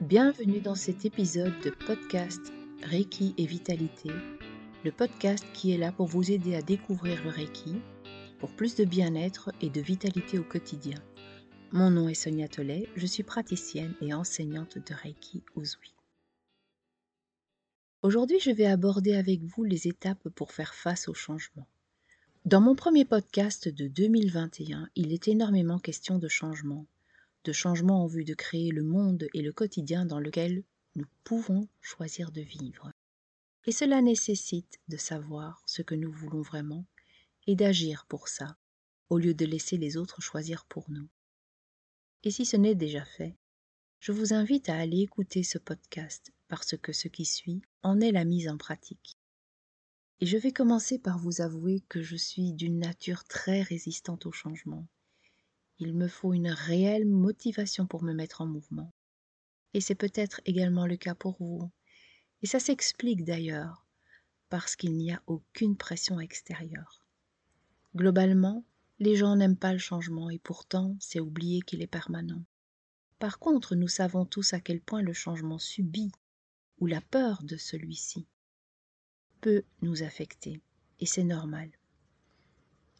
Bienvenue dans cet épisode de podcast Reiki et Vitalité, le podcast qui est là pour vous aider à découvrir le Reiki, pour plus de bien-être et de vitalité au quotidien. Mon nom est Sonia Tollet, je suis praticienne et enseignante de Reiki Uzui. Aujourd'hui, je vais aborder avec vous les étapes pour faire face au changement. Dans mon premier podcast de 2021, il est énormément question de changement, de changement en vue de créer le monde et le quotidien dans lequel nous pouvons choisir de vivre. Et cela nécessite de savoir ce que nous voulons vraiment et d'agir pour ça, au lieu de laisser les autres choisir pour nous. Et si ce n'est déjà fait, je vous invite à aller écouter ce podcast parce que ce qui suit en est la mise en pratique. Et je vais commencer par vous avouer que je suis d'une nature très résistante au changement. Il me faut une réelle motivation pour me mettre en mouvement. Et c'est peut-être également le cas pour vous. Et ça s'explique d'ailleurs, parce qu'il n'y a aucune pression extérieure. Globalement, les gens n'aiment pas le changement et pourtant c'est oublier qu'il est permanent. Par contre, nous savons tous à quel point le changement subi ou la peur de celui-ci peut nous affecter, et c'est normal.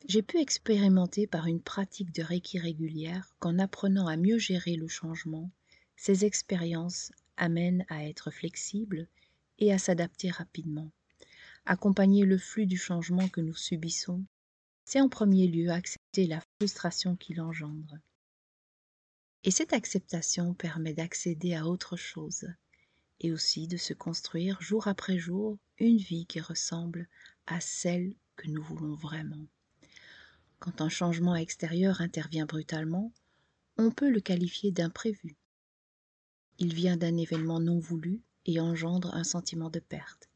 J'ai pu expérimenter par une pratique de Reiki régulière qu'en apprenant à mieux gérer le changement, ces expériences amènent à être flexibles et à s'adapter rapidement. Accompagner le flux du changement que nous subissons, c'est en premier lieu accepter la frustration qu'il engendre. Et cette acceptation permet d'accéder à autre chose, et aussi de se construire jour après jour une vie qui ressemble à celle que nous voulons vraiment. Quand un changement extérieur intervient brutalement, on peut le qualifier d'imprévu. Il vient d'un événement non voulu et engendre un sentiment de perte.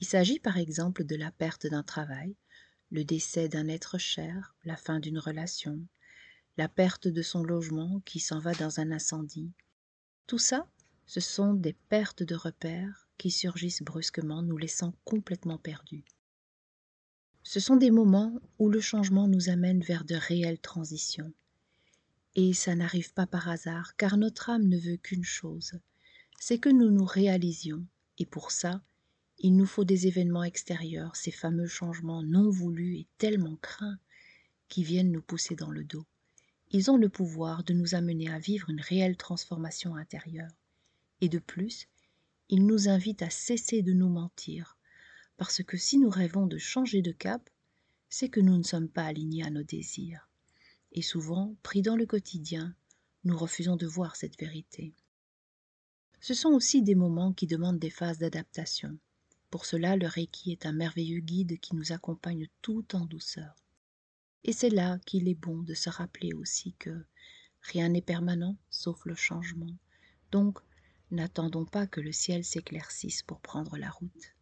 Il s'agit par exemple de la perte d'un travail, le décès d'un être cher, la fin d'une relation, la perte de son logement qui s'en va dans un incendie. Tout ça, ce sont des pertes de repères qui surgissent brusquement, nous laissant complètement perdus. Ce sont des moments où le changement nous amène vers de réelles transitions. Et ça n'arrive pas par hasard, car notre âme ne veut qu'une chose, c'est que nous nous réalisions, et pour ça, il nous faut des événements extérieurs, ces fameux changements non voulus et tellement craints, qui viennent nous pousser dans le dos. Ils ont le pouvoir de nous amener à vivre une réelle transformation intérieure. Et de plus, ils nous invitent à cesser de nous mentir, parce que si nous rêvons de changer de cap, c'est que nous ne sommes pas alignés à nos désirs. Et souvent, pris dans le quotidien, nous refusons de voir cette vérité. Ce sont aussi des moments qui demandent des phases d'adaptation. Pour cela, le Reiki est un merveilleux guide qui nous accompagne tout en douceur. Et c'est là qu'il est bon de se rappeler aussi que rien n'est permanent sauf le changement. Donc, n'attendons pas que le ciel s'éclaircisse pour prendre la route.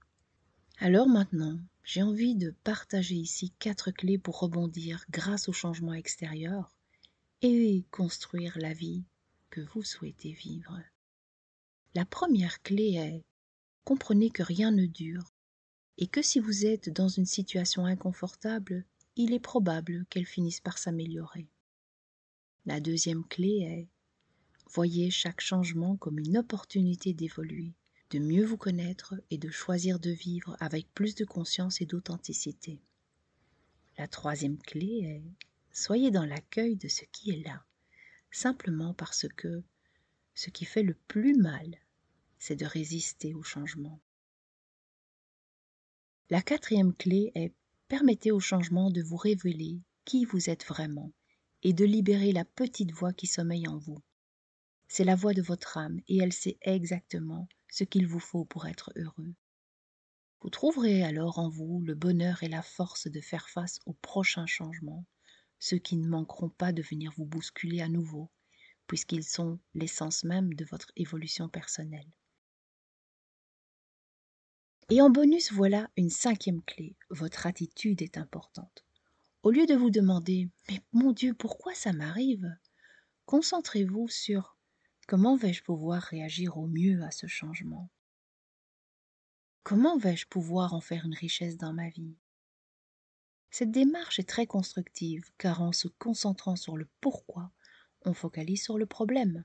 Alors maintenant, j'ai envie de partager ici quatre clés pour rebondir grâce au changement extérieur et construire la vie que vous souhaitez vivre. La première clé est comprenez que rien ne dure et que si vous êtes dans une situation inconfortable, il est probable qu'elle finisse par s'améliorer. La deuxième clé est voyez chaque changement comme une opportunité d'évoluer de mieux vous connaître et de choisir de vivre avec plus de conscience et d'authenticité. La troisième clé est soyez dans l'accueil de ce qui est là, simplement parce que ce qui fait le plus mal, c'est de résister au changement. La quatrième clé est permettez au changement de vous révéler qui vous êtes vraiment et de libérer la petite voix qui sommeille en vous. C'est la voix de votre âme et elle sait exactement ce qu'il vous faut pour être heureux. Vous trouverez alors en vous le bonheur et la force de faire face aux prochains changements, ceux qui ne manqueront pas de venir vous bousculer à nouveau, puisqu'ils sont l'essence même de votre évolution personnelle. Et en bonus, voilà une cinquième clé. Votre attitude est importante. Au lieu de vous demander Mais mon Dieu, pourquoi ça m'arrive? Concentrez-vous sur Comment vais-je pouvoir réagir au mieux à ce changement? Comment vais-je pouvoir en faire une richesse dans ma vie? Cette démarche est très constructive car en se concentrant sur le pourquoi, on focalise sur le problème,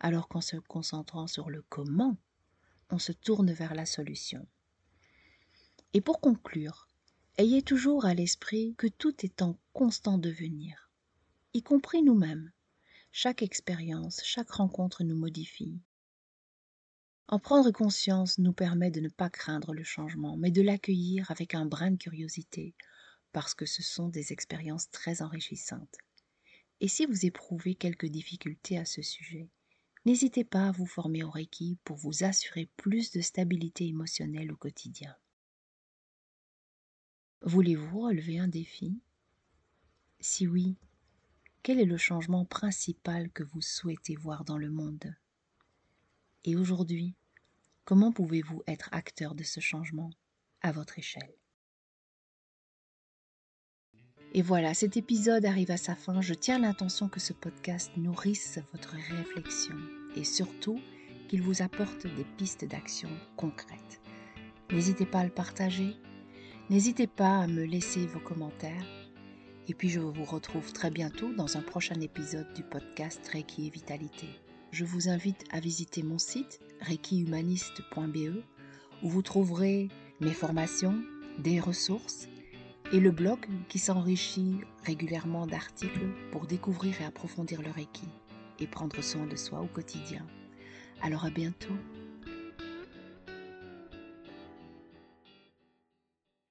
alors qu'en se concentrant sur le comment, on se tourne vers la solution. Et pour conclure, ayez toujours à l'esprit que tout est en constant devenir, y compris nous-mêmes. Chaque expérience, chaque rencontre nous modifie. En prendre conscience nous permet de ne pas craindre le changement, mais de l'accueillir avec un brin de curiosité, parce que ce sont des expériences très enrichissantes. Et si vous éprouvez quelques difficultés à ce sujet, n'hésitez pas à vous former au Reiki pour vous assurer plus de stabilité émotionnelle au quotidien. Voulez-vous relever un défi? Si oui, quel est le changement principal que vous souhaitez voir dans le monde? Et aujourd'hui, comment pouvez-vous être acteur de ce changement à votre échelle? Et voilà, cet épisode arrive à sa fin. Je tiens l'intention que ce podcast nourrisse votre réflexion et surtout qu'il vous apporte des pistes d'action concrètes. N'hésitez pas à le partager, n'hésitez pas à me laisser vos commentaires. Et puis je vous retrouve très bientôt dans un prochain épisode du podcast Reiki et Vitalité. Je vous invite à visiter mon site reikihumaniste.be où vous trouverez mes formations, des ressources et le blog qui s'enrichit régulièrement d'articles pour découvrir et approfondir le Reiki et prendre soin de soi au quotidien. Alors à bientôt